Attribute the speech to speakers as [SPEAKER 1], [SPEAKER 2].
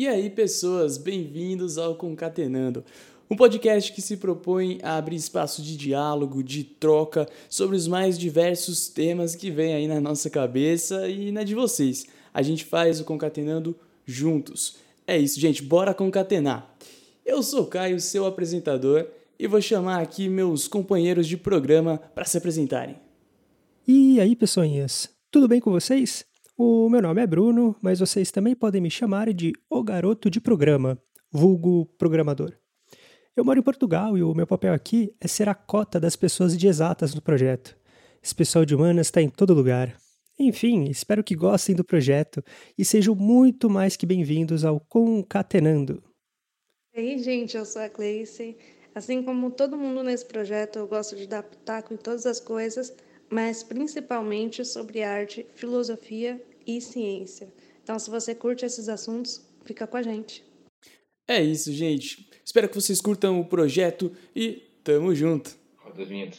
[SPEAKER 1] E aí, pessoas, bem-vindos ao Concatenando, um podcast que se propõe a abrir espaço de diálogo, de troca sobre os mais diversos temas que vêm aí na nossa cabeça e na de vocês. A gente faz o Concatenando juntos. É isso, gente, bora concatenar. Eu sou Caio, seu apresentador, e vou chamar aqui meus companheiros de programa para se apresentarem.
[SPEAKER 2] E aí, pessoinhas, tudo bem com vocês? O meu nome é Bruno, mas vocês também podem me chamar de O Garoto de Programa, vulgo programador. Eu moro em Portugal e o meu papel aqui é ser a cota das pessoas de exatas no projeto. Esse pessoal de humanas está em todo lugar. Enfim, espero que gostem do projeto e sejam muito mais que bem-vindos ao Concatenando.
[SPEAKER 3] Aí, gente, eu sou a Cleice. Assim como todo mundo nesse projeto, eu gosto de dar pitaco em todas as coisas, mas principalmente sobre arte, filosofia e ciência. Então, se você curte esses assuntos, fica com a gente.
[SPEAKER 1] É isso, gente. Espero que vocês curtam o projeto e tamo junto.
[SPEAKER 4] Roda a vinheta.